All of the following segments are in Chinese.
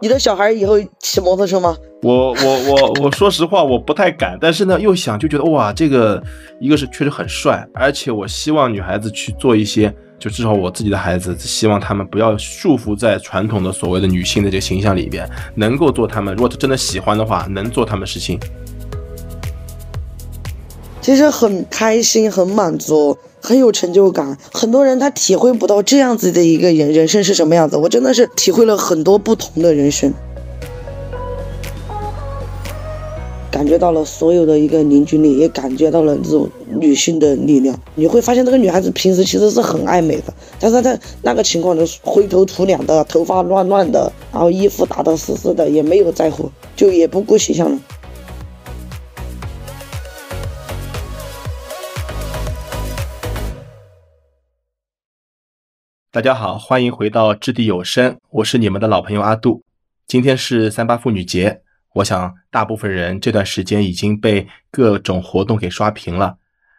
你的小孩以后骑摩托车吗？我我我我说实话，我不太敢，但是呢，又想就觉得哇，这个一个是确实很帅，而且我希望女孩子去做一些，就至少我自己的孩子，希望他们不要束缚在传统的所谓的女性的这个形象里边，能够做他们，如果他真的喜欢的话，能做他们事情。其实很开心，很满足。很有成就感，很多人他体会不到这样子的一个人人生是什么样子，我真的是体会了很多不同的人生，感觉到了所有的一个凝聚力，也感觉到了这种女性的力量。你会发现这个女孩子平时其实是很爱美的，但是她那个情况就是灰头土脸的，头发乱乱的，然后衣服打得湿湿的，也没有在乎，就也不顾形象了。大家好，欢迎回到掷地有声，我是你们的老朋友阿杜。今天是三八妇女节，我想大部分人这段时间已经被各种活动给刷屏了。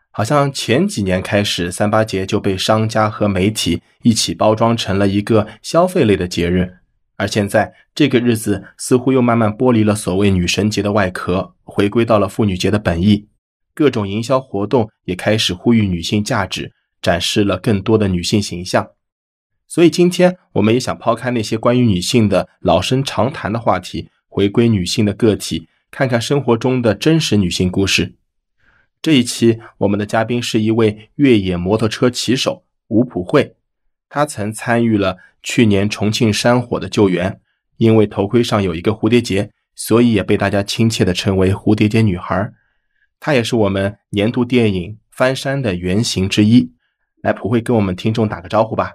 好像前几年开始，三八节就被商家和媒体一起包装成了一个消费类的节日，而现在这个日子似乎又慢慢剥离了所谓女神节的外壳，回归到了妇女节的本意。各种营销活动也开始呼吁女性价值，展示了更多的女性形象。所以今天我们也想抛开那些关于女性的老生常谈的话题，回归女性的个体，看看生活中的真实女性故事。这一期我们的嘉宾是一位越野摩托车骑手吴普惠，她曾参与了去年重庆山火的救援，因为头盔上有一个蝴蝶结，所以也被大家亲切的称为“蝴蝶结女孩”。她也是我们年度电影《翻山》的原型之一。来，普惠跟我们听众打个招呼吧。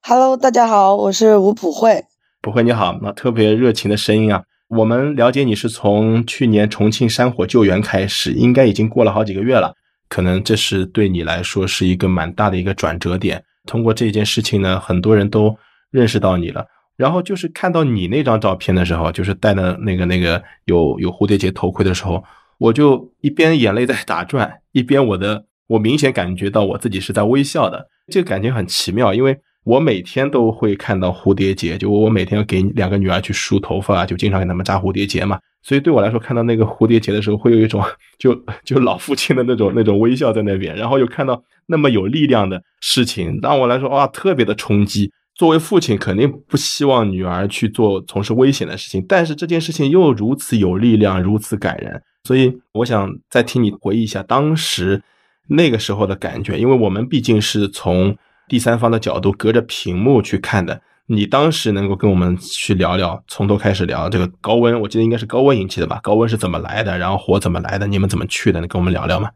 Hello，大家好，我是吴普惠。普惠你好，那特别热情的声音啊！我们了解你是从去年重庆山火救援开始，应该已经过了好几个月了。可能这是对你来说是一个蛮大的一个转折点。通过这件事情呢，很多人都认识到你了。然后就是看到你那张照片的时候，就是戴的那个那个有有蝴蝶结头盔的时候，我就一边眼泪在打转，一边我的我明显感觉到我自己是在微笑的。这个感觉很奇妙，因为。我每天都会看到蝴蝶结，就我每天要给两个女儿去梳头发，就经常给他们扎蝴蝶结嘛。所以对我来说，看到那个蝴蝶结的时候，会有一种 就就老父亲的那种那种微笑在那边。然后又看到那么有力量的事情，让我来说哇，特别的冲击。作为父亲，肯定不希望女儿去做从事危险的事情，但是这件事情又如此有力量，如此感人。所以我想再听你回忆一下当时那个时候的感觉，因为我们毕竟是从。第三方的角度，隔着屏幕去看的。你当时能够跟我们去聊聊，从头开始聊这个高温，我记得应该是高温引起的吧？高温是怎么来的？然后火怎么来的？你们怎么去的？你跟我们聊聊吗？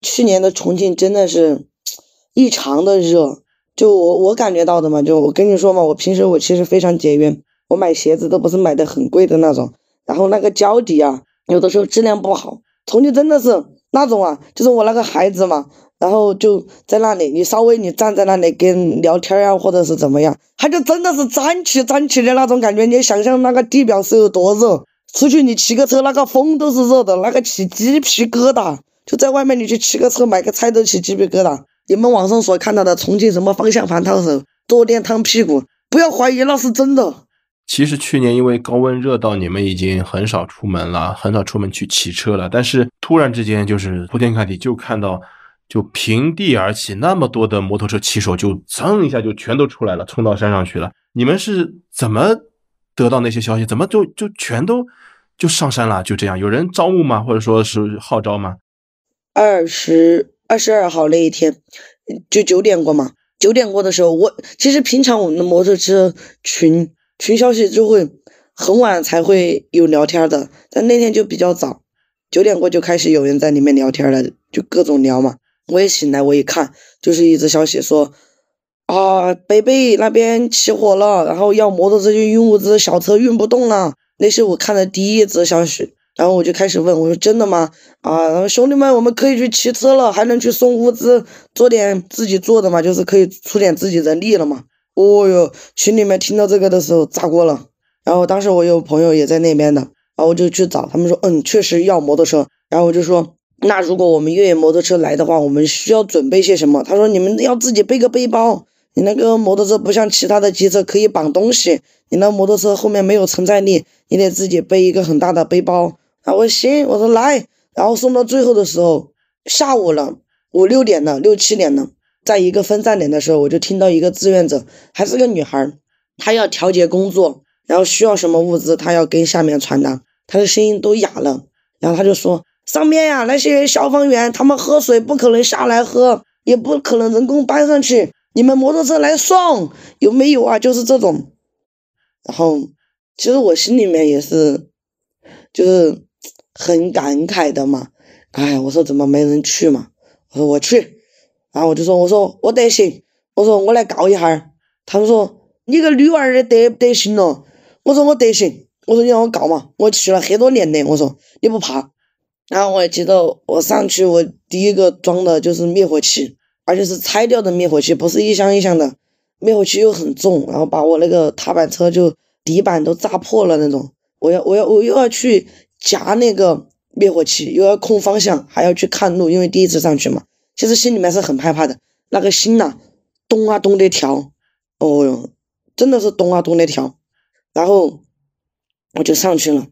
去年的重庆真的是 异常的热，就我我感觉到的嘛，就我跟你说嘛，我平时我其实非常节约，我买鞋子都不是买的很贵的那种，然后那个胶底啊，有的时候质量不好。重庆真的是那种啊，就是我那个孩子嘛。然后就在那里，你稍微你站在那里跟聊天啊，或者是怎么样，他就真的是站起站起的那种感觉。你想象那个地表是有多热，出去你骑个车，那个风都是热的，那个起鸡皮疙瘩。就在外面你去骑个车买个菜都起鸡皮疙瘩。你们网上所看到的重庆什么方向盘烫手、坐垫烫屁股，不要怀疑那是真的。其实去年因为高温热到你们已经很少出门了，很少出门去骑车了，但是突然之间就是铺天盖地就看到。就平地而起，那么多的摩托车骑手就噌一下就全都出来了，冲到山上去了。你们是怎么得到那些消息？怎么就就全都就上山了？就这样，有人招募吗？或者说是号召吗？二十二十二号那一天，就九点过嘛。九点过的时候，我其实平常我们的摩托车群群消息就会很晚才会有聊天的，但那天就比较早，九点过就开始有人在里面聊天了，就各种聊嘛。我也醒来，我一看，就是一则消息说，啊，北碚那边起火了，然后要摩托车去运物资，小车运不动了。那是我看的第一则消息，然后我就开始问，我说真的吗？啊，然后兄弟们，我们可以去骑车了，还能去送物资，做点自己做的嘛，就是可以出点自己人力了嘛。哦哟，群里面听到这个的时候炸锅了。然后当时我有朋友也在那边的，然后我就去找他们说，嗯，确实要摩托车。然后我就说。那如果我们越野摩托车来的话，我们需要准备些什么？他说你们要自己背个背包，你那个摩托车不像其他的机车可以绑东西，你那摩托车后面没有承载力，你得自己背一个很大的背包。啊，我行，我说来，然后送到最后的时候，下午了，五六点了，六七点了，在一个分站点的时候，我就听到一个志愿者，还是个女孩，她要调节工作，然后需要什么物资，她要跟下面传达，她的声音都哑了，然后她就说。上面呀，那些消防员他们喝水不可能下来喝，也不可能人工搬上去。你们摩托车来送有没有啊？就是这种。然后，其实我心里面也是，就是很感慨的嘛。哎，我说怎么没人去嘛？我说我去。然后我就说，我说我得行。我说我来告一下。他们说你个女娃儿得不得行了？我说我得行。我说你让我告嘛，我去了很多年的。我说你不怕？然后我记得我上去，我第一个装的就是灭火器，而且是拆掉的灭火器，不是一箱一箱的。灭火器又很重，然后把我那个踏板车就底板都炸破了那种。我要我要我又要去夹那个灭火器，又要控方向，还要去看路，因为第一次上去嘛。其实心里面是很害怕的，那个心呐，咚啊咚的跳，哦哟，真的是咚啊咚的跳。然后我就上去了。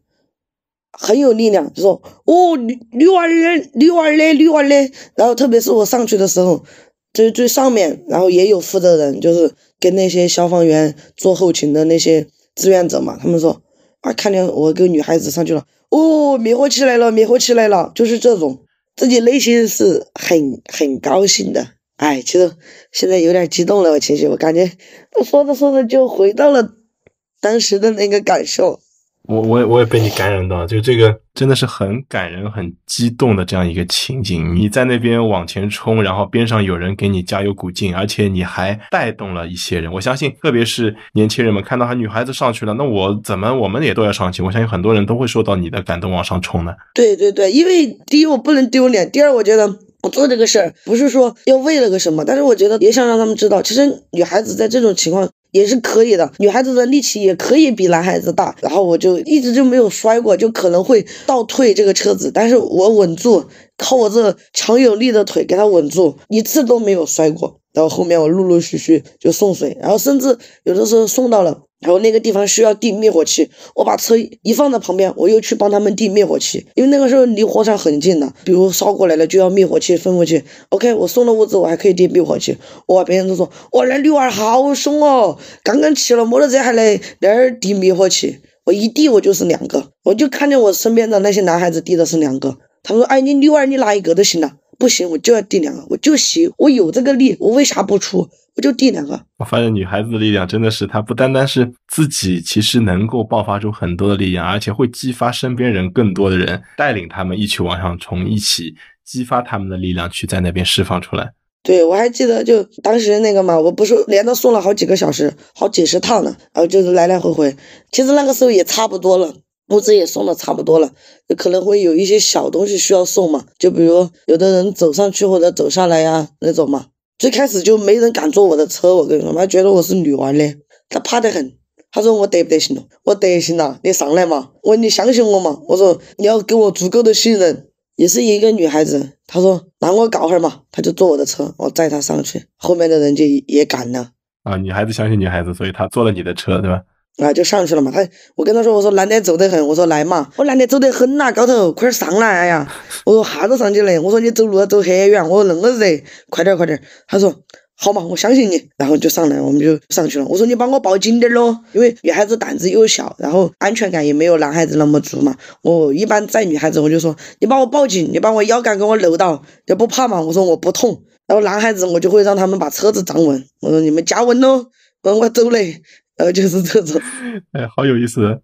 很有力量，就说哦，女女娃儿，女娃儿嘞，女娃儿嘞。然后特别是我上去的时候，最最上面，然后也有负责人，就是跟那些消防员做后勤的那些志愿者嘛。他们说啊，看见我跟女孩子上去了，哦，灭火器来了，灭火器来了，就是这种，自己内心是很很高兴的。哎，其实现在有点激动了，我情绪，我感觉说着说着就回到了当时的那个感受。我我也我也被你感染到，就这个真的是很感人、很激动的这样一个情景。你在那边往前冲，然后边上有人给你加油鼓劲，而且你还带动了一些人。我相信，特别是年轻人们看到还女孩子上去了，那我怎么我们也都要上去？我相信很多人都会受到你的感动往上冲的。对对对，因为第一我不能丢脸，第二我觉得我做这个事儿不是说要为了个什么，但是我觉得也想让他们知道，其实女孩子在这种情况。也是可以的，女孩子的力气也可以比男孩子大。然后我就一直就没有摔过，就可能会倒退这个车子，但是我稳住，靠我这强有力的腿给它稳住，一次都没有摔过。然后后面我陆陆续续就送水，然后甚至有的时候送到了。然后那个地方需要递灭火器，我把车一放在旁边，我又去帮他们递灭火器，因为那个时候离火场很近的，比如烧过来了就要灭火器分过去。OK，我送了物资，我还可以递灭火器。哇，别人都说哇，那女娃儿好凶哦，刚刚骑了摩托车还来那儿递灭火器。我一递我就是两个，我就看见我身边的那些男孩子递的是两个，他们说哎，你女娃儿你拿一个就行了，不行我就要递两个，我就行，我有这个力，我为啥不出？我就递两个。我发现女孩子的力量真的是，她不单单是自己，其实能够爆发出很多的力量，而且会激发身边人更多的人，带领他们一起往上冲，一起激发他们的力量去在那边释放出来。对，我还记得就当时那个嘛，我不是连着送了好几个小时，好几十趟呢，然后就是来来回回。其实那个时候也差不多了，物资也送的差不多了，可能会有一些小东西需要送嘛，就比如有的人走上去或者走下来呀那种嘛。最开始就没人敢坐我的车，我跟你说，他觉得我是女娃嘞，他怕得很。他说我得不得行了？我得行了，你上来嘛。我说你相信我嘛？我说你要给我足够的信任。也是一个女孩子，她说那我搞会儿嘛，她就坐我的车，我载她上去，后面的人就也赶了。啊，女孩子相信女孩子，所以她坐了你的车，对吧？啊，就上去了嘛。他，我跟他说，我说男的走得很，我说来嘛，我男的走得很呐，高头，快点上来，哎呀，我说哈子上去嘞，我说你走路要走很远，我说恁个热，快点快点。他说好嘛，我相信你，然后就上来，我们就上去了。我说你帮我抱紧点咯，因为女孩子胆子又小，然后安全感也没有男孩子那么足嘛。我一般载女孩子，我就说你把我抱紧，你把我腰杆给我搂到，就不怕嘛。我说我不痛。然后男孩子我就会让他们把车子站稳，我说你们加稳咯，我我走嘞。呃，就是这种，哎，好有意思。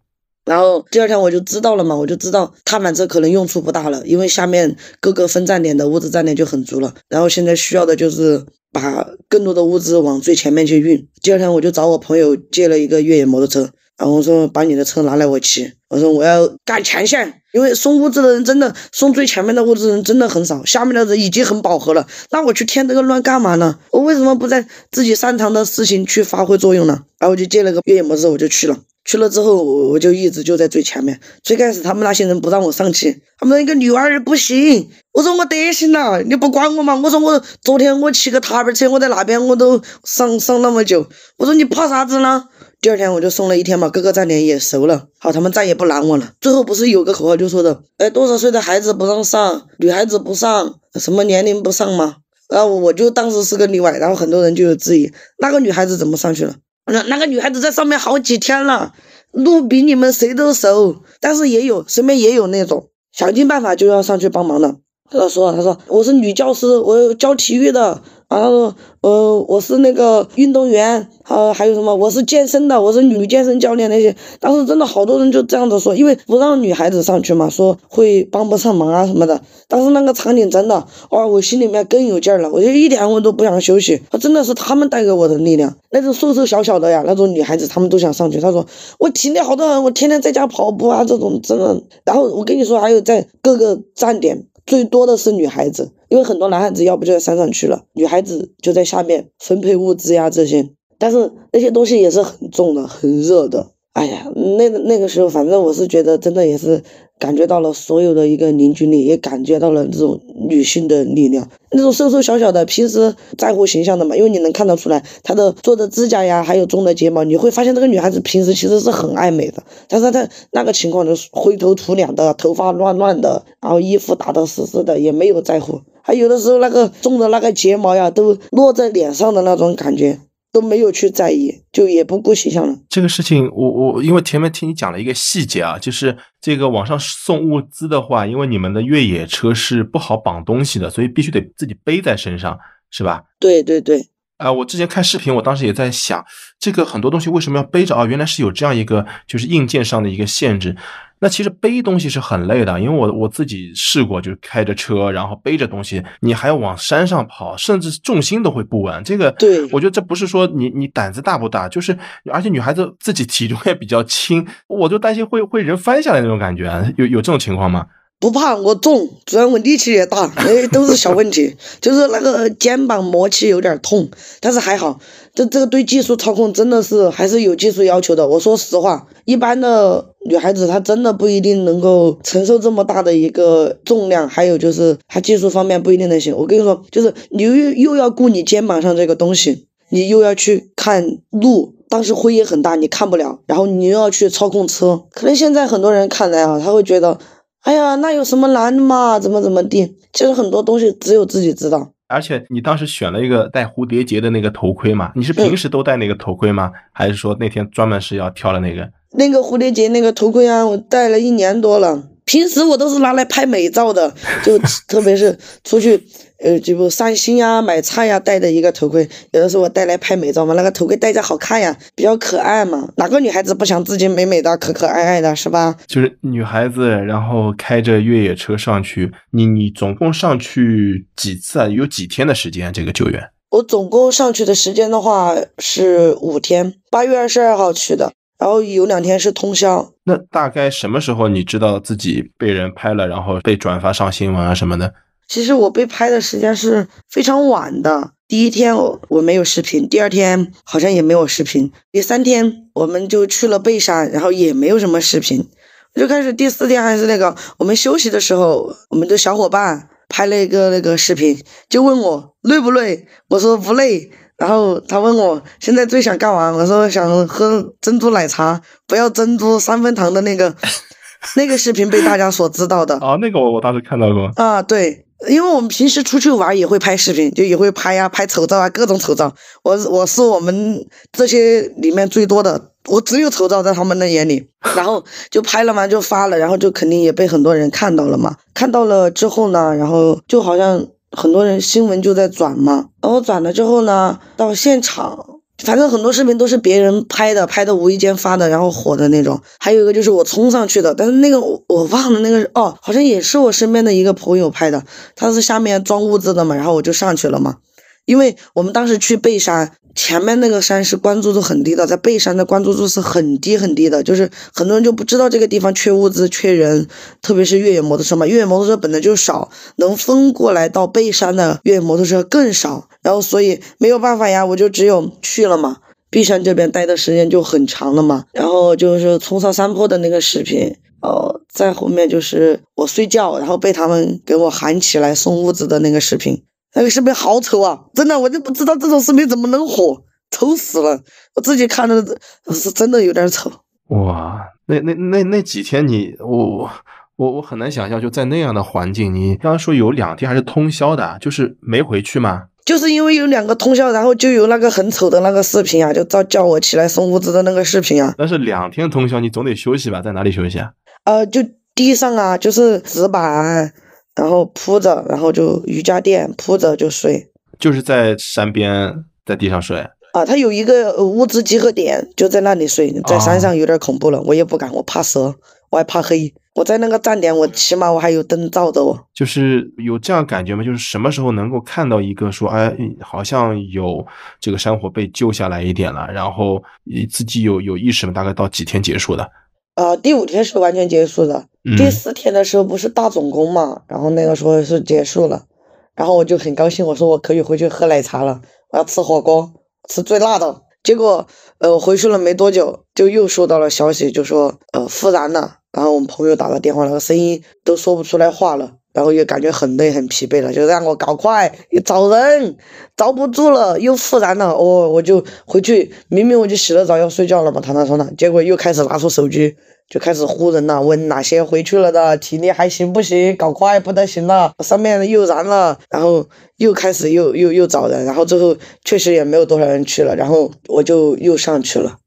然后第二天我就知道了嘛，我就知道踏板车可能用处不大了，因为下面各个分站点的物资站点就很足了。然后现在需要的就是把更多的物资往最前面去运。第二天我就找我朋友借了一个越野摩托车。然后我说把你的车拿来我骑，我说我要赶前线，因为送物资的人真的送最前面的物资人真的很少，下面的人已经很饱和了，那我去添这个乱干嘛呢？我为什么不在自己擅长的事情去发挥作用呢？然后我就借了个越野摩托，我就去了。去了之后，我我就一直就在最前面。最开始他们那些人不让我上去，他们一个女娃儿不行，我说我得行了，你不管我嘛？我说我昨天我骑个踏板车，我在那边我都上上那么久。我说你怕啥子呢？第二天我就送了一天嘛，各个站点也熟了，好，他们再也不拦我了。最后不是有个口号就说的，哎，多少岁的孩子不让上，女孩子不上，什么年龄不上吗？然后我就当时是个例外，然后很多人就有质疑，那个女孩子怎么上去了？那那个女孩子在上面好几天了，路比你们谁都熟，但是也有身边也有那种想尽办法就要上去帮忙的。他说：“他说我是女教师，我教体育的。”然后，呃，我是那个运动员，啊，还有什么？我是健身的，我是女健身教练那些。当时真的好多人就这样子说，因为不让女孩子上去嘛，说会帮不上忙啊什么的。当时那个场景真的，哇，我心里面更有劲儿了，我就一点我都不想休息。真的是他们带给我的力量，那种瘦瘦小小的呀，那种女孩子她们都想上去。他说我体力好得很，我天天在家跑步啊，这种真的。然后我跟你说，还有在各个站点。最多的是女孩子，因为很多男孩子要不就在山上去了，女孩子就在下面分配物资呀这些，但是那些东西也是很重的，很热的。哎呀，那个那个时候，反正我是觉得真的也是。感觉到了所有的一个凝聚力，也感觉到了这种女性的力量。那种瘦瘦小小的，平时在乎形象的嘛，因为你能看得出来她的做的指甲呀，还有种的睫毛，你会发现这个女孩子平时其实是很爱美的。但是她那个情况就是灰头土脸的，头发乱乱的，然后衣服打得死死的，也没有在乎。还有的时候那个种的那个睫毛呀，都落在脸上的那种感觉。都没有去在意，就也不顾形象了。这个事情，我我因为前面听你讲了一个细节啊，就是这个网上送物资的话，因为你们的越野车是不好绑东西的，所以必须得自己背在身上，是吧？对对对。啊，我之前看视频，我当时也在想，这个很多东西为什么要背着啊？原来是有这样一个就是硬件上的一个限制。那其实背东西是很累的，因为我我自己试过，就是开着车，然后背着东西，你还要往山上跑，甚至重心都会不稳。这个，对我觉得这不是说你你胆子大不大，就是而且女孩子自己体重也比较轻，我就担心会会人翻下来那种感觉，有有这种情况吗？不怕我重，主要我力气也大，哎，都是小问题，就是那个肩膀磨起有点痛，但是还好。这这个对技术操控真的是还是有技术要求的。我说实话，一般的女孩子她真的不一定能够承受这么大的一个重量，还有就是她技术方面不一定能行。我跟你说，就是你又又要顾你肩膀上这个东西，你又要去看路，当时灰也很大，你看不了，然后你又要去操控车，可能现在很多人看来啊，他会觉得。哎呀，那有什么难的嘛？怎么怎么地？其实很多东西只有自己知道。而且你当时选了一个带蝴蝶结的那个头盔嘛？你是平时都戴那个头盔吗？还是说那天专门是要挑了那个？那个蝴蝶结那个头盔啊，我戴了一年多了。平时我都是拿来拍美照的，就 特别是出去。呃，就不散心呀、买菜呀，戴的一个头盔，有的时候我带来拍美照嘛，那个头盔戴着好看呀，比较可爱嘛。哪个女孩子不想自己美美的、可可爱爱的，是吧？就是女孩子，然后开着越野车上去，你你总共上去几次啊？有几天的时间？这个救援？我总共上去的时间的话是五天，八月二十二号去的，然后有两天是通宵。那大概什么时候你知道自己被人拍了，然后被转发上新闻啊什么的？其实我被拍的时间是非常晚的。第一天我我没有视频，第二天好像也没有视频，第三天我们就去了背山，然后也没有什么视频。我就开始第四天还是那个我们休息的时候，我们的小伙伴拍了一个那个视频，就问我累不累，我说不累。然后他问我现在最想干嘛，我说想喝珍珠奶茶，不要珍珠三分糖的那个。那个视频被大家所知道的啊，那个我我当时看到过啊，对。因为我们平时出去玩也会拍视频，就也会拍呀，拍丑照啊，各种丑照。我我是我们这些里面最多的，我只有丑照在他们的眼里。然后就拍了嘛，就发了，然后就肯定也被很多人看到了嘛。看到了之后呢，然后就好像很多人新闻就在转嘛，然后转了之后呢，到现场。反正很多视频都是别人拍的，拍的无意间发的，然后火的那种。还有一个就是我冲上去的，但是那个我我忘了那个哦，好像也是我身边的一个朋友拍的，他是下面装物资的嘛，然后我就上去了嘛。因为我们当时去背山，前面那个山是关注度很低的，在背山的关注度是很低很低的，就是很多人就不知道这个地方缺物资、缺人，特别是越野摩托车嘛，越野摩托车本来就少，能分过来到背山的越野摩托车更少，然后所以没有办法呀，我就只有去了嘛。璧山这边待的时间就很长了嘛，然后就是冲上山坡的那个视频，哦，再后面就是我睡觉，然后被他们给我喊起来送物资的那个视频，那个视频好丑啊！真的，我就不知道这种视频怎么能火，丑死了！我自己看的是真的有点丑。哇，那那那那几天你我我我很难想象，就在那样的环境，你刚刚说有两天还是通宵的，就是没回去吗？就是因为有两个通宵，然后就有那个很丑的那个视频啊，就叫叫我起来送物资的那个视频啊。但是两天通宵，你总得休息吧？在哪里休息啊？呃，就地上啊，就是纸板，然后铺着，然后就瑜伽垫铺着就睡。就是在山边，在地上睡。啊，他有一个物资集合点，就在那里睡。在山上有点恐怖了，我也不敢，我怕蛇，我还怕黑。我在那个站点，我起码我还有灯照着我。就是有这样感觉吗？就是什么时候能够看到一个说，哎，好像有这个山火被救下来一点了，然后自己有有意识吗？大概到几天结束的？呃，第五天是完全结束的。第四天的时候不是大总攻嘛，然后那个时候是结束了，然后我就很高兴，我说我可以回去喝奶茶了，我要吃火锅，吃最辣的。结果，呃，回去了没多久，就又收到了消息，就说，呃，复燃了。然后我们朋友打了电话，那个声音都说不出来话了，然后又感觉很累很疲惫了，就让我搞快又找人，找不住了，又复燃了，哦，我就回去，明明我就洗了澡要睡觉了嘛，躺在床上，结果又开始拿出手机，就开始呼人了，问哪些回去了的，体力还行不行？搞快不得行了，上面又燃了，然后又开始又又又找人，然后最后确实也没有多少人去了，然后我就又上去了，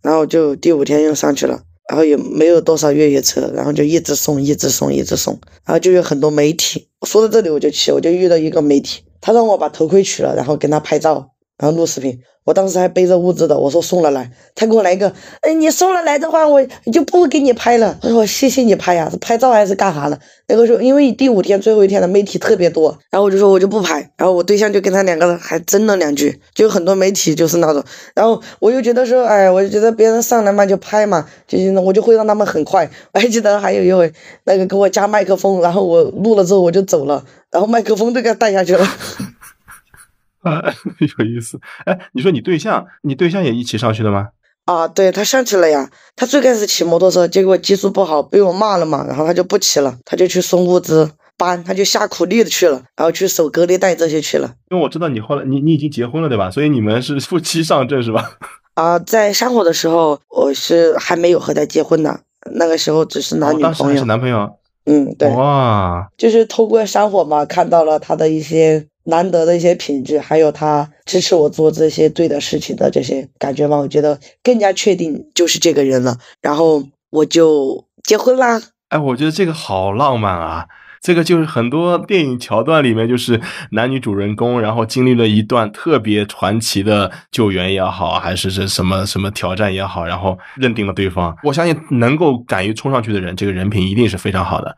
然后就第五天又上去了。然后也没有多少越野车，然后就一直送，一直送，一直送，然后就有很多媒体。说到这里我就气，我就遇到一个媒体，他让我把头盔取了，然后跟他拍照，然后录视频。我当时还背着物资的，我说送了来，他给我来一个，哎，你送了来的话，我就不给你拍了。我说谢谢你拍呀，是拍照还是干啥的？那个时候因为第五天最后一天的媒体特别多，然后我就说我就不拍，然后我对象就跟他两个人还争了两句，就很多媒体就是那种，然后我又觉得说，哎，我就觉得别人上来嘛就拍嘛，就是我就会让他们很快。我还记得还有一回，那个给我加麦克风，然后我录了之后我就走了，然后麦克风都给他带下去了。啊，有意思。哎，你说你对象，你对象也一起上去的吗？啊，对他上去了呀。他最开始骑摩托车，结果技术不好，被我骂了嘛，然后他就不骑了，他就去送物资，搬，他就下苦力的去了，然后去守隔离带这些去了。因为我知道你后来，你你已经结婚了对吧？所以你们是夫妻上阵是吧？啊，在山火的时候，我是还没有和他结婚呢，那个时候只是男女朋友。是男朋友。嗯，对。哇。就是通过山火嘛，看到了他的一些。难得的一些品质，还有他支持我做这些对的事情的这些感觉嘛，我觉得更加确定就是这个人了。然后我就结婚啦。哎，我觉得这个好浪漫啊！这个就是很多电影桥段里面，就是男女主人公，然后经历了一段特别传奇的救援也好，还是是什么什么挑战也好，然后认定了对方。我相信能够敢于冲上去的人，这个人品一定是非常好的。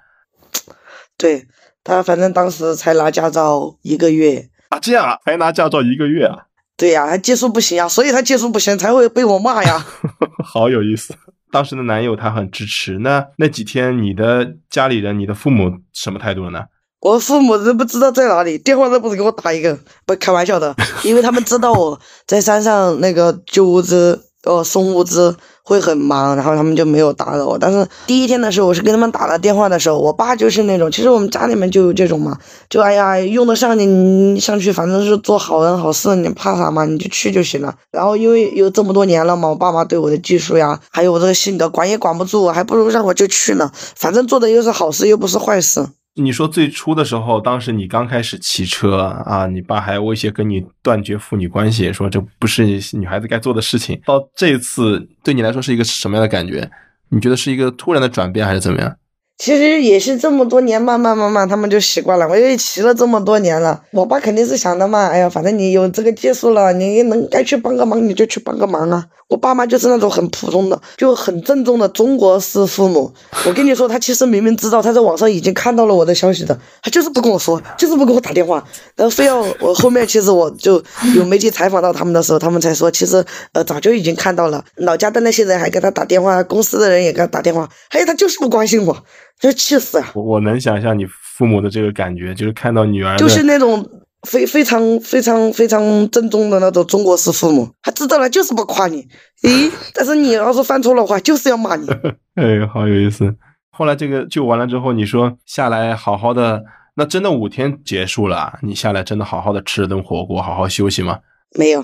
对。他反正当时才拿驾照一个月啊，这样啊，才拿驾照一个月啊？对呀，他技术不行啊，所以他技术不行才会被我骂呀。好有意思，当时的男友他很支持。那那几天你的家里人、你的父母什么态度了呢？我父母都不知道在哪里，电话都不是给我打一个，不开玩笑的，因为他们知道我在山上那个救物资。哦，送物资会很忙，然后他们就没有打扰我。但是第一天的时候，我是跟他们打了电话的时候，我爸就是那种，其实我们家里面就有这种嘛，就哎呀，用得上你，你上去反正是做好人好事，你怕啥嘛，你就去就行了。然后因为有这么多年了嘛，我爸妈对我的技术呀，还有我这个性格，管也管不住，还不如让我就去呢，反正做的又是好事，又不是坏事。你说最初的时候，当时你刚开始骑车啊，你爸还威胁跟你断绝父女关系，说这不是女孩子该做的事情。到这次对你来说是一个什么样的感觉？你觉得是一个突然的转变，还是怎么样？其实也是这么多年，慢慢慢慢，他们就习惯了。我也骑了这么多年了，我爸肯定是想的嘛，哎呀，反正你有这个技术了，你能该去帮个忙你就去帮个忙啊。我爸妈就是那种很普通的，就很正宗的中国式父母。我跟你说，他其实明明知道他在网上已经看到了我的消息的，他就是不跟我说，就是不给我打电话，然后非要我后面。其实我就有媒体采访到他们的时候，他们才说，其实呃早就已经看到了，老家的那些人还给他打电话，公司的人也给他打电话，还有他就是不关心我。就气死啊！我我能想象你父母的这个感觉，就是看到女儿，就是那种非非常非常非常正宗的那种中国式父母，他知道了就是不夸你，咦，但是你要是犯错的话，就是要骂你。哎，好有意思。后来这个救完了之后，你说下来好好的，那真的五天结束了，你下来真的好好的吃了顿火锅，好好休息吗？没有，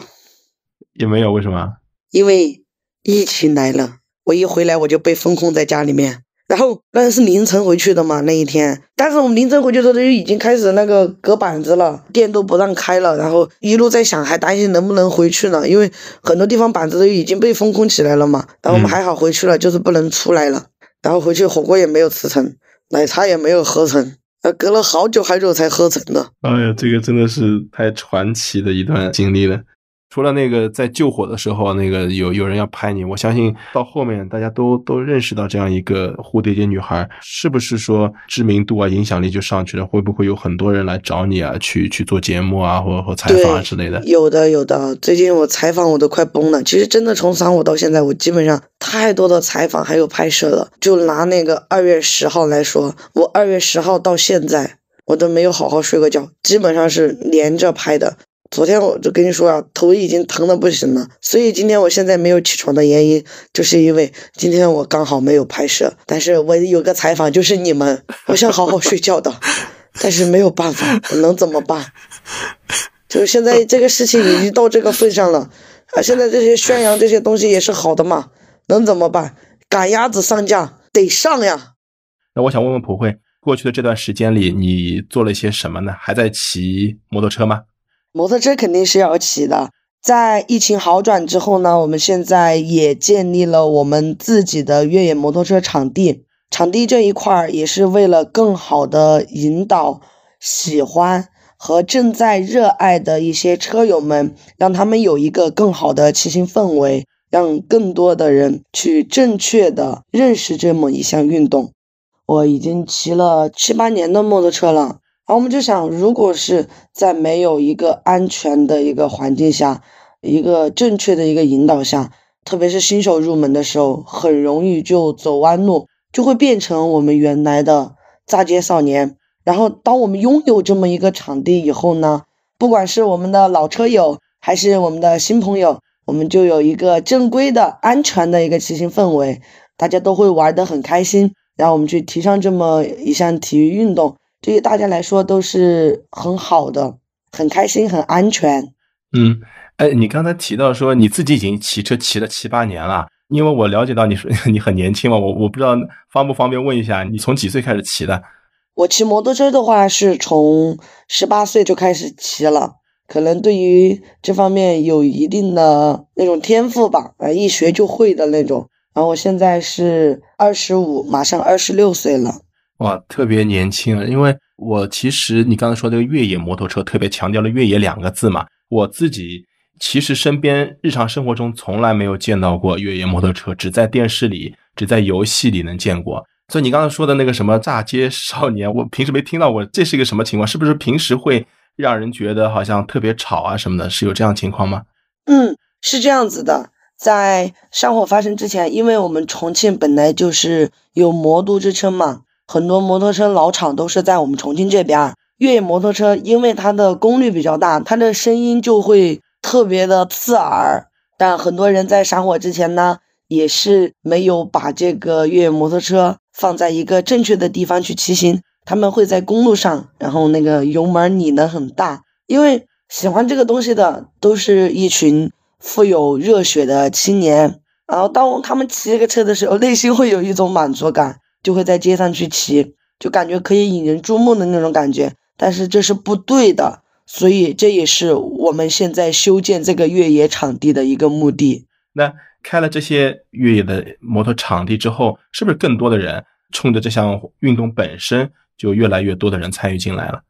也没有，为什么？因为疫情来了，我一回来我就被封控在家里面。然后那是凌晨回去的嘛那一天，但是我们凌晨回去的时候就已经开始那个隔板子了，店都不让开了。然后一路在想，还担心能不能回去呢，因为很多地方板子都已经被封控起来了嘛。然后我们还好回去了，就是不能出来了。然后回去火锅也没有吃成，奶茶也没有喝成，呃，隔了好久好久才喝成的。哎呀，这个真的是太传奇的一段经历了。除了那个在救火的时候，那个有有人要拍你，我相信到后面大家都都认识到这样一个蝴蝶结女孩，是不是说知名度啊、影响力就上去了？会不会有很多人来找你啊，去去做节目啊，或或采访啊之类的？有的，有的。最近我采访我都快崩了。其实真的从上火到现在，我基本上太多的采访还有拍摄了。就拿那个二月十号来说，我二月十号到现在我都没有好好睡过觉，基本上是连着拍的。昨天我就跟你说啊，头已经疼的不行了，所以今天我现在没有起床的原因，就是因为今天我刚好没有拍摄，但是我有个采访就是你们，我想好好睡觉的，但是没有办法，我能怎么办？就现在这个事情已经到这个份上了，啊，现在这些宣扬这些东西也是好的嘛，能怎么办？赶鸭子上架得上呀。那我想问问普惠，过去的这段时间里你做了些什么呢？还在骑摩托车吗？摩托车肯定是要骑的。在疫情好转之后呢，我们现在也建立了我们自己的越野摩托车场地。场地这一块儿也是为了更好的引导喜欢和正在热爱的一些车友们，让他们有一个更好的骑行氛围，让更多的人去正确的认识这么一项运动。我已经骑了七八年的摩托车了。然后我们就想，如果是在没有一个安全的一个环境下，一个正确的一个引导下，特别是新手入门的时候，很容易就走弯路，就会变成我们原来的炸街少年。然后，当我们拥有这么一个场地以后呢，不管是我们的老车友，还是我们的新朋友，我们就有一个正规的、安全的一个骑行氛围，大家都会玩得很开心。然后我们去提倡这么一项体育运动。对于大家来说都是很好的，很开心，很安全。嗯，哎，你刚才提到说你自己已经骑车骑了七八年了，因为我了解到你说 你很年轻嘛，我我不知道方不方便问一下，你从几岁开始骑的？我骑摩托车的话是从十八岁就开始骑了，可能对于这方面有一定的那种天赋吧，啊，一学就会的那种。然后我现在是二十五，马上二十六岁了。哇，特别年轻啊！因为我其实你刚才说这个越野摩托车，特别强调了“越野”两个字嘛。我自己其实身边日常生活中从来没有见到过越野摩托车，只在电视里、只在游戏里能见过。所以你刚才说的那个什么炸街少年，我平时没听到过，这是一个什么情况？是不是平时会让人觉得好像特别吵啊什么的？是有这样情况吗？嗯，是这样子的。在山火发生之前，因为我们重庆本来就是有魔都之称嘛。很多摩托车老厂都是在我们重庆这边。越野摩托车因为它的功率比较大，它的声音就会特别的刺耳。但很多人在闪火之前呢，也是没有把这个越野摩托车放在一个正确的地方去骑行。他们会在公路上，然后那个油门拧得很大。因为喜欢这个东西的都是一群富有热血的青年。然后当他们骑这个车的时候，内心会有一种满足感。就会在街上去骑，就感觉可以引人注目的那种感觉，但是这是不对的，所以这也是我们现在修建这个越野场地的一个目的。那开了这些越野的摩托场地之后，是不是更多的人冲着这项运动本身，就越来越多的人参与进来了？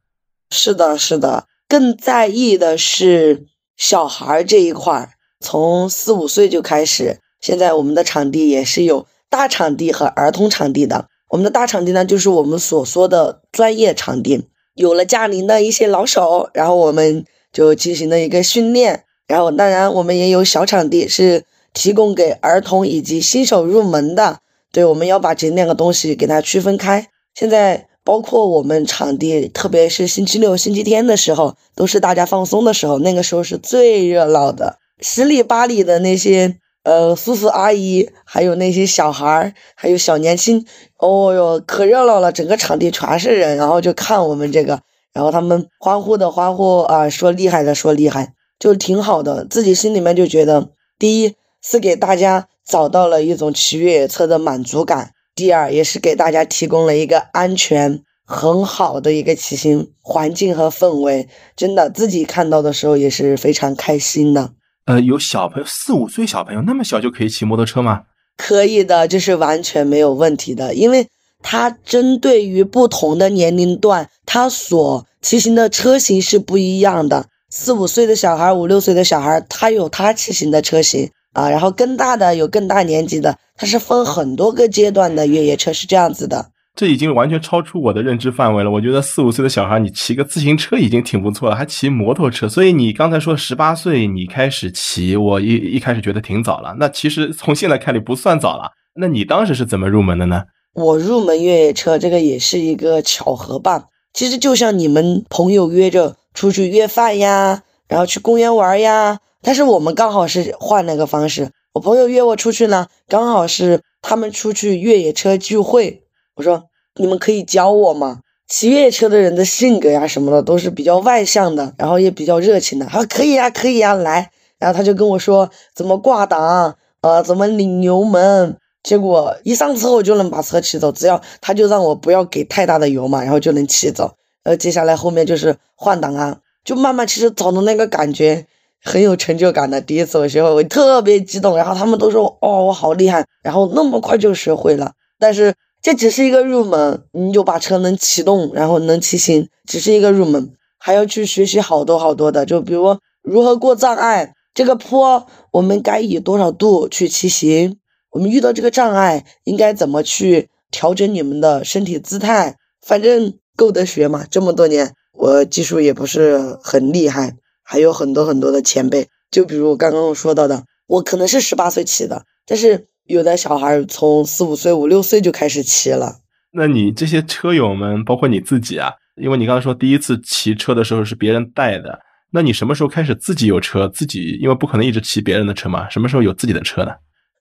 是的，是的，更在意的是小孩这一块，从四五岁就开始，现在我们的场地也是有。大场地和儿童场地的，我们的大场地呢，就是我们所说的专业场地，有了驾龄的一些老手，然后我们就进行了一个训练，然后当然我们也有小场地，是提供给儿童以及新手入门的。对，我们要把这两个东西给它区分开。现在包括我们场地，特别是星期六、星期天的时候，都是大家放松的时候，那个时候是最热闹的，十里八里的那些呃叔叔阿姨，还有那些小孩儿，还有小年轻，哦哟，可热闹了，整个场地全是人，然后就看我们这个，然后他们欢呼的欢呼啊，说厉害的说厉害，就挺好的，自己心里面就觉得，第一是给大家找到了一种骑越野车的满足感。第二，也是给大家提供了一个安全很好的一个骑行环境和氛围，真的自己看到的时候也是非常开心的。呃，有小朋友四五岁小朋友那么小就可以骑摩托车吗？可以的，这是完全没有问题的，因为它针对于不同的年龄段，它所骑行的车型是不一样的。四五岁的小孩，五六岁的小孩，他有他骑行的车型。啊，然后更大的有更大年纪的，它是分很多个阶段的越野车是这样子的。这已经完全超出我的认知范围了。我觉得四五岁的小孩，你骑个自行车已经挺不错了，还骑摩托车。所以你刚才说十八岁你开始骑，我一一开始觉得挺早了。那其实从现在看，你不算早了。那你当时是怎么入门的呢？我入门越野车这个也是一个巧合吧。其实就像你们朋友约着出去约饭呀，然后去公园玩呀。但是我们刚好是换了个方式，我朋友约我出去呢，刚好是他们出去越野车聚会。我说你们可以教我吗？骑越野车的人的性格呀什么的都是比较外向的，然后也比较热情的。他说可以呀，可以呀，来。然后他就跟我说怎么挂档，呃，怎么拧油门。结果一上车我就能把车骑走，只要他就让我不要给太大的油嘛，然后就能骑走。呃，接下来后面就是换挡啊，就慢慢其实找到那个感觉。很有成就感的，第一次我学会，我特别激动，然后他们都说：“哦，我好厉害！”然后那么快就学会了。但是这只是一个入门，你就把车能启动，然后能骑行，只是一个入门，还要去学习好多好多的。就比如如何过障碍，这个坡我们该以多少度去骑行？我们遇到这个障碍应该怎么去调整你们的身体姿态？反正够得学嘛，这么多年我技术也不是很厉害。还有很多很多的前辈，就比如我刚刚说到的，我可能是十八岁骑的，但是有的小孩从四五岁、五六岁就开始骑了。那你这些车友们，包括你自己啊，因为你刚刚说第一次骑车的时候是别人带的，那你什么时候开始自己有车？自己因为不可能一直骑别人的车嘛，什么时候有自己的车呢？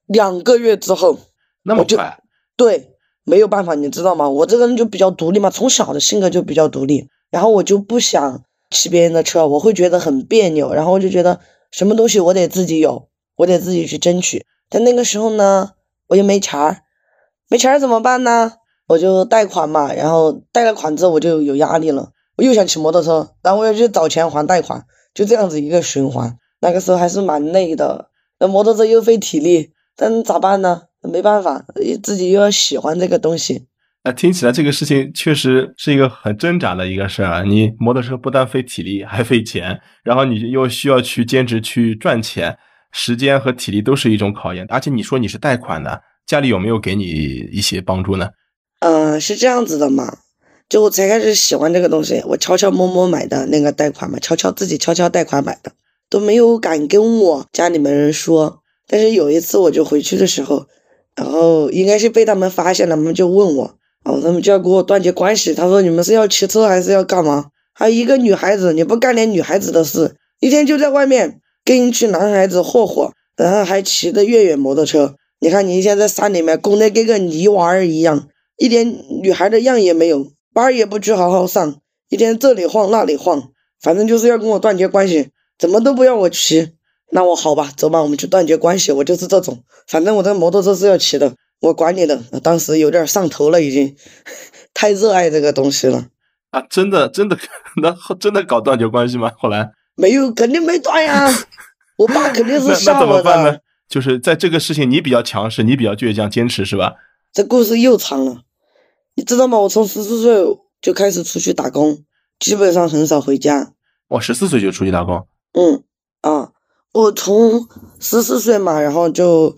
两个月之后，那么快？对，没有办法，你知道吗？我这个人就比较独立嘛，从小的性格就比较独立，然后我就不想。骑别人的车，我会觉得很别扭，然后我就觉得什么东西我得自己有，我得自己去争取。但那个时候呢，我又没钱儿，没钱儿怎么办呢？我就贷款嘛，然后贷了款之后我就有压力了，我又想骑摩托车，然后我要去找钱还贷款，就这样子一个循环。那个时候还是蛮累的，那摩托车又费体力，但咋办呢？没办法，自己又要喜欢这个东西。那听起来这个事情确实是一个很挣扎的一个事儿啊！你摩托车不但费体力，还费钱，然后你又需要去兼职去赚钱，时间和体力都是一种考验。而且你说你是贷款的，家里有没有给你一些帮助呢？嗯，是这样子的嘛，就我才开始喜欢这个东西，我悄悄摸摸买的那个贷款嘛，悄悄自己悄悄贷款买的，都没有敢跟我家里面人说。但是有一次我就回去的时候，然后应该是被他们发现了，他们就问我。哦，他们就要跟我断绝关系。他说：“你们是要骑车还是要干嘛？还有一个女孩子，你不干点女孩子的事，一天就在外面跟一群男孩子霍霍，然后还骑的越野摩托车。你看你现在山里面拱的跟个泥娃儿一样，一点女孩的样也没有，班也不去好好上，一天这里晃那里晃，反正就是要跟我断绝关系，怎么都不要我骑。那我好吧，走吧，我们去断绝关系。我就是这种，反正我这摩托车是要骑的。”我管你的，当时有点上头了，已经 太热爱这个东西了啊！真的，真的，那真的搞断绝关系吗？后来没有，肯定没断呀。我爸肯定是吓我的。就是在这个事情，你比较强势，你比较倔强，坚持是吧？这故事又长了，你知道吗？我从十四岁就开始出去打工，基本上很少回家。我十四岁就出去打工。嗯啊，我从十四岁嘛，然后就。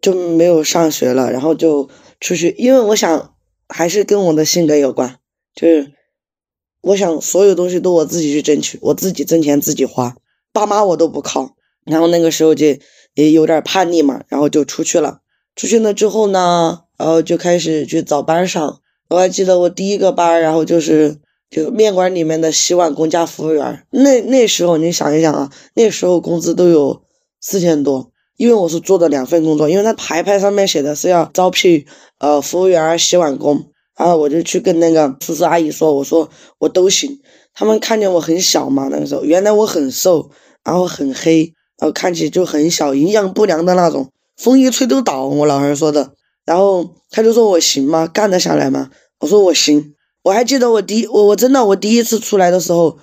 就没有上学了，然后就出去，因为我想还是跟我的性格有关，就是我想所有东西都我自己去争取，我自己挣钱自己花，爸妈我都不靠。然后那个时候就也有点叛逆嘛，然后就出去了。出去了之后呢，然后就开始去找班上，我还记得我第一个班，然后就是就面馆里面的洗碗工加服务员。那那时候你想一想啊，那时候工资都有四千多，因为我是做的两份工作，因为他牌牌上面写的是要招聘呃服务员、洗碗工，然后我就去跟那个叔叔阿姨说，我说我都行。他们看见我很小嘛，那个时候原来我很瘦，然后很黑，然后看起就很小，营养不良的那种，风一吹都倒。我老汉儿说的，然后他就说我行吗？干得下来吗？我说我行，我还记得我第我我真的我第一次出来的时候，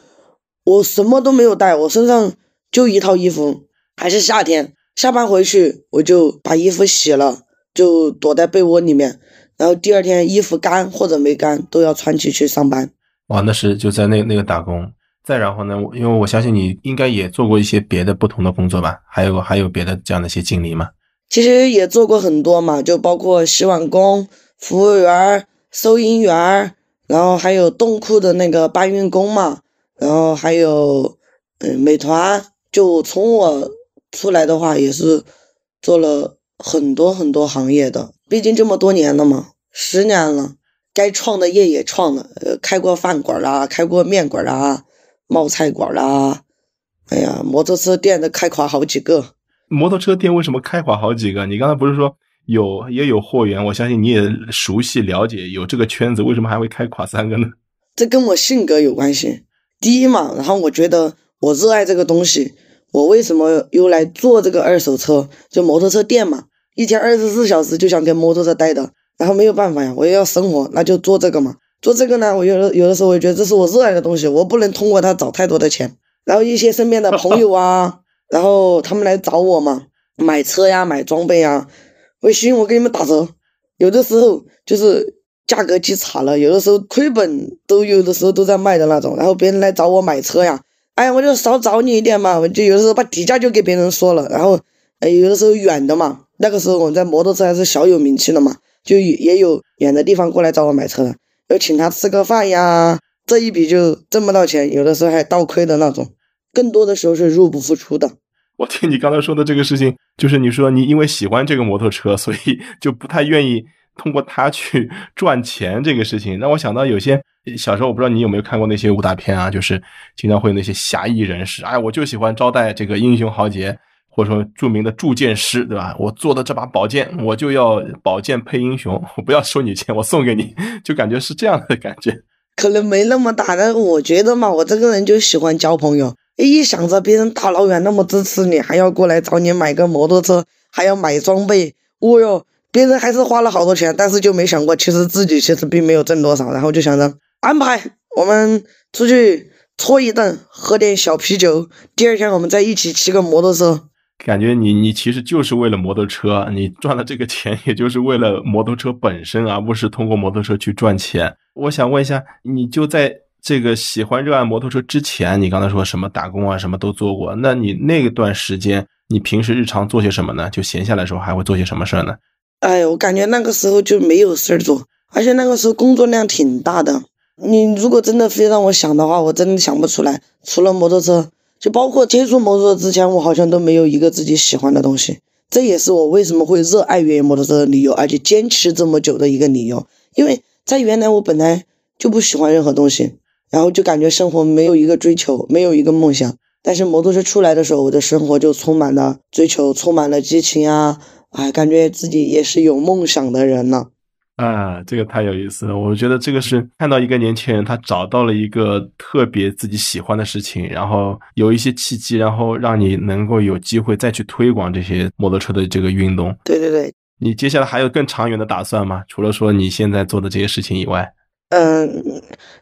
我什么都没有带，我身上就一套衣服，还是夏天。下班回去我就把衣服洗了，就躲在被窝里面，然后第二天衣服干或者没干都要穿起去上班。哇，那是就在那那个打工。再然后呢，因为我相信你应该也做过一些别的不同的工作吧？还有还有别的这样的一些经历吗？其实也做过很多嘛，就包括洗碗工、服务员。收银员，然后还有冻库的那个搬运工嘛，然后还有嗯美团，就从我出来的话也是做了很多很多行业的，毕竟这么多年了嘛，十年了，该创的业也创了，呃，开过饭馆啦，开过面馆啦，冒菜馆啦，哎呀，摩托车店都开垮好几个。摩托车店为什么开垮好几个？你刚才不是说？有也有货源，我相信你也熟悉了解有这个圈子，为什么还会开垮三个呢？这跟我性格有关系。第一嘛，然后我觉得我热爱这个东西，我为什么又来做这个二手车，就摩托车店嘛？一天二十四小时就想跟摩托车待的，然后没有办法呀，我也要生活，那就做这个嘛。做这个呢，我有的有的时候我觉得这是我热爱的东西，我不能通过它找太多的钱。然后一些身边的朋友啊，然后他们来找我嘛，买车呀，买装备呀。微信我给你们打折，有的时候就是价格极差了，有的时候亏本都有的时候都在卖的那种。然后别人来找我买车呀，哎呀，我就少找你一点嘛，我就有的时候把底价就给别人说了。然后，哎，有的时候远的嘛，那个时候我在摩托车还是小有名气的嘛，就也有远的地方过来找我买车，要请他吃个饭呀，这一笔就挣不到钱，有的时候还倒亏的那种，更多的时候是入不敷出的。我听你刚才说的这个事情，就是你说你因为喜欢这个摩托车，所以就不太愿意通过它去赚钱这个事情，让我想到有些小时候，我不知道你有没有看过那些武打片啊，就是经常会有那些侠义人士，哎，我就喜欢招待这个英雄豪杰，或者说著名的铸剑师，对吧？我做的这把宝剑，我就要宝剑配英雄，我不要收你钱，我送给你，就感觉是这样的感觉。可能没那么大，但是我觉得嘛，我这个人就喜欢交朋友。一想着别人大老远那么支持你，还要过来找你买个摩托车，还要买装备，哦哟，别人还是花了好多钱，但是就没想过，其实自己其实并没有挣多少，然后就想着安排我们出去搓一顿，喝点小啤酒，第二天我们再一起骑个摩托车。感觉你你其实就是为了摩托车，你赚了这个钱，也就是为了摩托车本身，而不是通过摩托车去赚钱。我想问一下，你就在。这个喜欢热爱摩托车之前，你刚才说什么打工啊，什么都做过。那你那段时间，你平时日常做些什么呢？就闲下来的时候还会做些什么事儿呢？哎，我感觉那个时候就没有事儿做，而且那个时候工作量挺大的。你如果真的非让我想的话，我真的想不出来。除了摩托车，就包括接触摩托车之前，我好像都没有一个自己喜欢的东西。这也是我为什么会热爱越野摩托车的理由，而且坚持这么久的一个理由。因为在原来我本来就不喜欢任何东西。然后就感觉生活没有一个追求，没有一个梦想。但是摩托车出来的时候，我的生活就充满了追求，充满了激情啊！哎，感觉自己也是有梦想的人了。这个太有意思了。我觉得这个是看到一个年轻人，他找到了一个特别自己喜欢的事情，然后有一些契机，然后让你能够有机会再去推广这些摩托车的这个运动。对对对，你接下来还有更长远的打算吗？除了说你现在做的这些事情以外？嗯，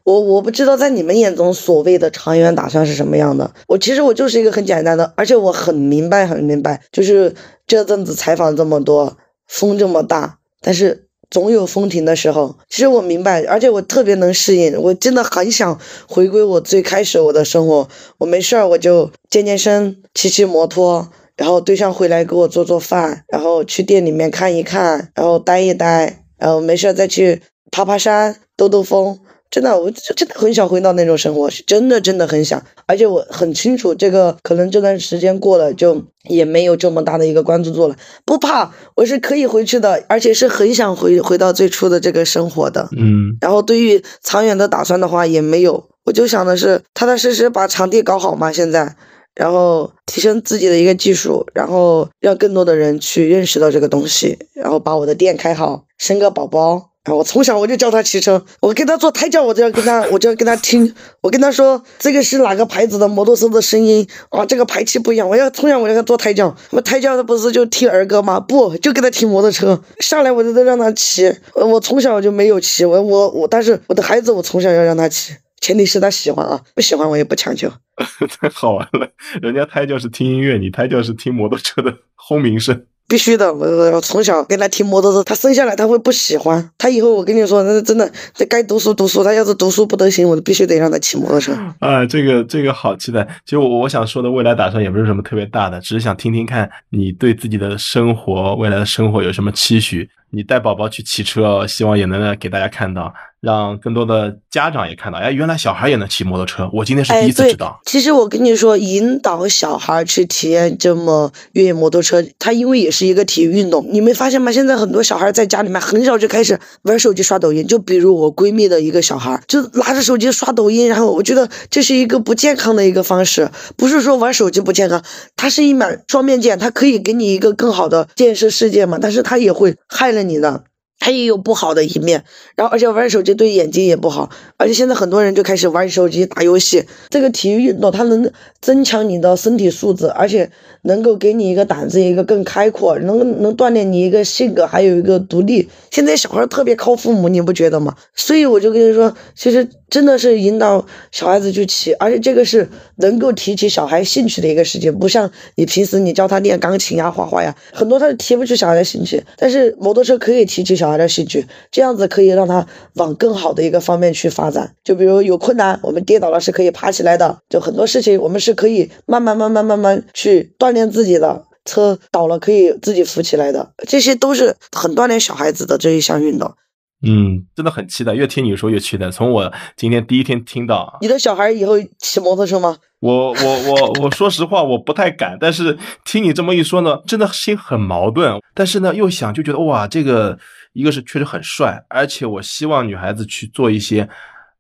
我我不知道在你们眼中所谓的长远打算是什么样的。我其实我就是一个很简单的，而且我很明白很明白，就是这阵子采访这么多，风这么大，但是总有风停的时候。其实我明白，而且我特别能适应。我真的很想回归我最开始我的生活。我没事儿我就健健身，骑骑摩托，然后对象回来给我做做饭，然后去店里面看一看，然后待一待，然后没事再去。爬爬山，兜兜风，真的，我真的很想回到那种生活，是真的真的很想。而且我很清楚，这个可能这段时间过了，就也没有这么大的一个关注度了。不怕，我是可以回去的，而且是很想回回到最初的这个生活的。嗯，然后对于长远的打算的话，也没有。我就想的是，踏踏实实把场地搞好嘛，现在，然后提升自己的一个技术，然后让更多的人去认识到这个东西，然后把我的店开好，生个宝宝。我从小我就教他骑车，我给他做胎教，我就要跟他，我就要跟他听，我跟他说这个是哪个牌子的摩托车的声音啊，这个排气不一样。我要从小我要给他做胎教，我胎教他不是就听儿歌吗？不，就给他听摩托车，上来我就得让他骑。我从小就没有骑，我我我，但是我的孩子我从小要让他骑。前提是他喜欢啊，不喜欢我也不强求。太好玩了，人家胎教是听音乐，你胎教是听摩托车的轰鸣声。必须的，我我从小跟他听摩托车，他生下来他会不喜欢，他以后我跟你说，那真的，这该读书读书，他要是读书不得行，我必须得让他骑摩托车。啊，这个这个好期待。其实我我想说的未来打算也不是什么特别大的，只是想听听看你对自己的生活未来的生活有什么期许。你带宝宝去骑车，希望也能给大家看到。让更多的家长也看到，哎，原来小孩也能骑摩托车。我今天是第一次知道。其实我跟你说，引导小孩去体验这么越野摩托车，它因为也是一个体育运动。你没发现吗？现在很多小孩在家里面很小就开始玩手机、刷抖音。就比如我闺蜜的一个小孩，就拿着手机刷抖音，然后我觉得这是一个不健康的一个方式。不是说玩手机不健康，它是一面双面剑，它可以给你一个更好的见识世界嘛，但是它也会害了你的。它也有不好的一面，然后而且玩手机对眼睛也不好，而且现在很多人就开始玩手机打游戏。这个体育运动它能增强你的身体素质，而且能够给你一个胆子一个更开阔，能能锻炼你一个性格，还有一个独立。现在小孩特别靠父母，你不觉得吗？所以我就跟你说，其实真的是引导小孩子去骑，而且这个是能够提起小孩兴趣的一个事情，不像你平时你教他练钢琴呀、画画呀，很多他是提不起小孩的兴趣，但是摩托车可以提起小。孩的兴趣，这样子可以让他往更好的一个方面去发展。就比如有困难，我们跌倒了是可以爬起来的。就很多事情，我们是可以慢慢、慢慢、慢慢去锻炼自己的。车倒了可以自己扶起来的，这些都是很锻炼小孩子的这一项运动。嗯，真的很期待，越听你说越期待。从我今天第一天听到，你的小孩以后骑摩托车吗？我我我我说实话，我不太敢。但是听你这么一说呢，真的心很矛盾。但是呢，又想就觉得哇，这个。一个是确实很帅，而且我希望女孩子去做一些。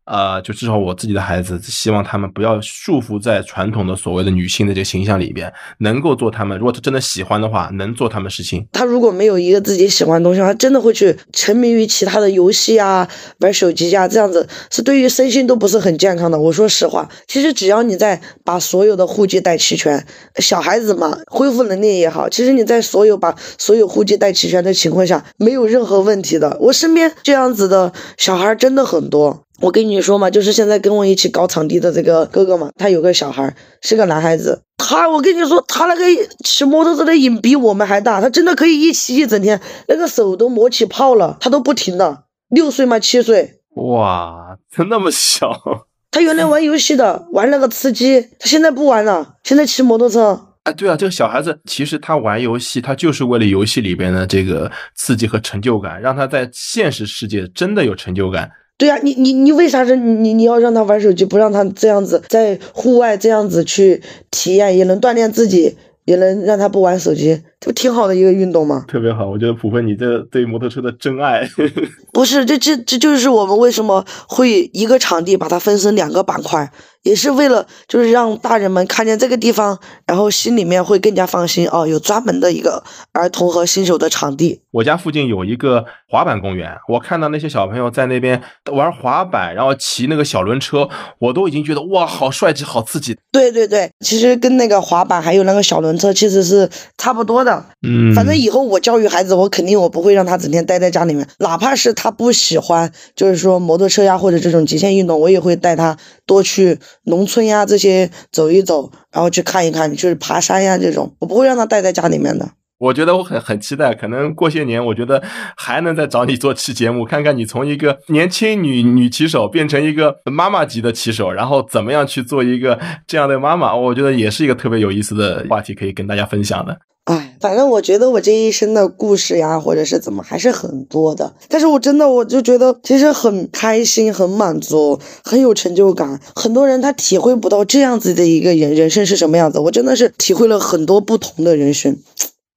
呃，就至少我自己的孩子，希望他们不要束缚在传统的所谓的女性的这个形象里边，能够做他们。如果他真的喜欢的话，能做他们事情。他如果没有一个自己喜欢的东西，他真的会去沉迷于其他的游戏啊，玩手机呀，这样子是对于身心都不是很健康的。我说实话，其实只要你在把所有的护具带齐全，小孩子嘛，恢复能力也好，其实你在所有把所有护具带齐全的情况下，没有任何问题的。我身边这样子的小孩真的很多。我跟你说嘛，就是现在跟我一起搞场地的这个哥哥嘛，他有个小孩，是个男孩子。他，我跟你说，他那个骑摩托车的瘾比我们还大，他真的可以一骑一整天，那个手都磨起泡了，他都不停的。六岁嘛，七岁。哇，他那么小。他原来玩游戏的，玩那个吃鸡，他现在不玩了，现在骑摩托车。啊，对啊，这个小孩子其实他玩游戏，他就是为了游戏里边的这个刺激和成就感，让他在现实世界真的有成就感。对啊，你你你为啥是你你要让他玩手机，不让他这样子在户外这样子去体验，也能锻炼自己，也能让他不玩手机，这不挺好的一个运动吗？特别好，我觉得普芬你这对摩托车的真爱。不是，这这这就是我们为什么会一个场地把它分成两个板块。也是为了，就是让大人们看见这个地方，然后心里面会更加放心哦。有专门的一个儿童和新手的场地。我家附近有一个滑板公园，我看到那些小朋友在那边玩滑板，然后骑那个小轮车，我都已经觉得哇，好帅气，好刺激。对对对，其实跟那个滑板还有那个小轮车其实是差不多的。嗯，反正以后我教育孩子，我肯定我不会让他整天待在家里面，哪怕是他不喜欢，就是说摩托车呀或者这种极限运动，我也会带他多去。农村呀，这些走一走，然后去看一看，就是爬山呀这种，我不会让他待在家里面的。我觉得我很很期待，可能过些年，我觉得还能再找你做期节目，看看你从一个年轻女女骑手变成一个妈妈级的骑手，然后怎么样去做一个这样的妈妈，我觉得也是一个特别有意思的话题，可以跟大家分享的。哎，反正我觉得我这一生的故事呀，或者是怎么，还是很多的。但是我真的，我就觉得其实很开心、很满足、很有成就感。很多人他体会不到这样子的一个人人生是什么样子，我真的是体会了很多不同的人生。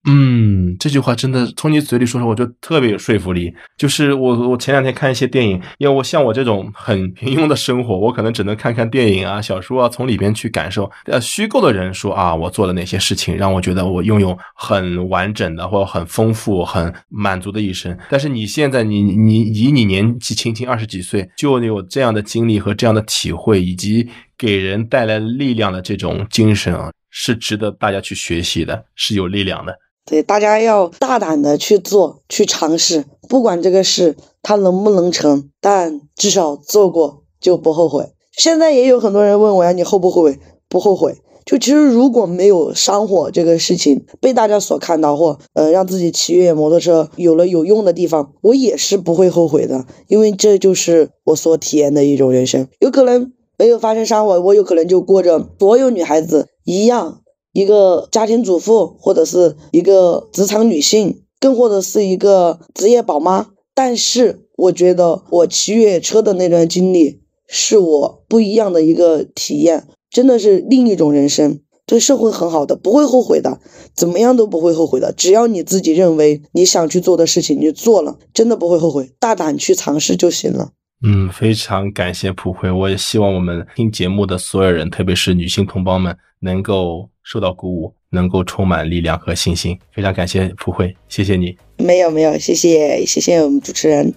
嗯，这句话真的从你嘴里说出来，我就特别有说服力。就是我，我前两天看一些电影，因为我像我这种很平庸的生活，我可能只能看看电影啊、小说啊，从里边去感受。呃，虚构的人说啊，我做了哪些事情，让我觉得我拥有很完整的或很丰富、很满足的一生。但是你现在，你你以你年纪轻轻二十几岁，就有这样的经历和这样的体会，以及给人带来力量的这种精神啊，是值得大家去学习的，是有力量的。对，大家要大胆的去做，去尝试，不管这个事它能不能成，但至少做过就不后悔。现在也有很多人问我呀，你后不后悔？不后悔。就其实如果没有山火这个事情被大家所看到，或呃让自己骑越野摩托车有了有用的地方，我也是不会后悔的，因为这就是我所体验的一种人生。有可能没有发生山火，我有可能就过着所有女孩子一样。一个家庭主妇，或者是一个职场女性，更或者是一个职业宝妈。但是，我觉得我骑越野车的那段经历，是我不一样的一个体验，真的是另一种人生，对社会很好的，不会后悔的，怎么样都不会后悔的。只要你自己认为你想去做的事情，你做了，真的不会后悔，大胆去尝试就行了。嗯，非常感谢普惠，我也希望我们听节目的所有人，特别是女性同胞们，能够。受到鼓舞，能够充满力量和信心。非常感谢普惠，谢谢你。没有没有，谢谢谢谢我们主持人。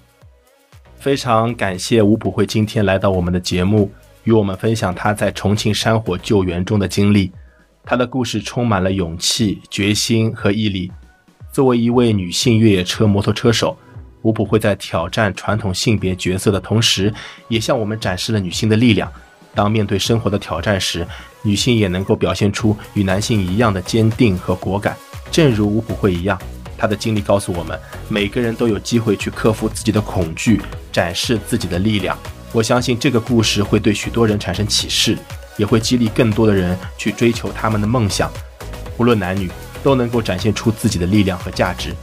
非常感谢吴普惠今天来到我们的节目，与我们分享她在重庆山火救援中的经历。她的故事充满了勇气、决心和毅力。作为一位女性越野车摩托车手，吴普惠在挑战传统性别角色的同时，也向我们展示了女性的力量。当面对生活的挑战时，女性也能够表现出与男性一样的坚定和果敢。正如吴普惠一样，她的经历告诉我们，每个人都有机会去克服自己的恐惧，展示自己的力量。我相信这个故事会对许多人产生启示，也会激励更多的人去追求他们的梦想。无论男女，都能够展现出自己的力量和价值。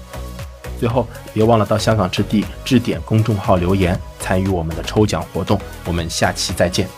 最后，别忘了到香港之地置点公众号留言，参与我们的抽奖活动。我们下期再见。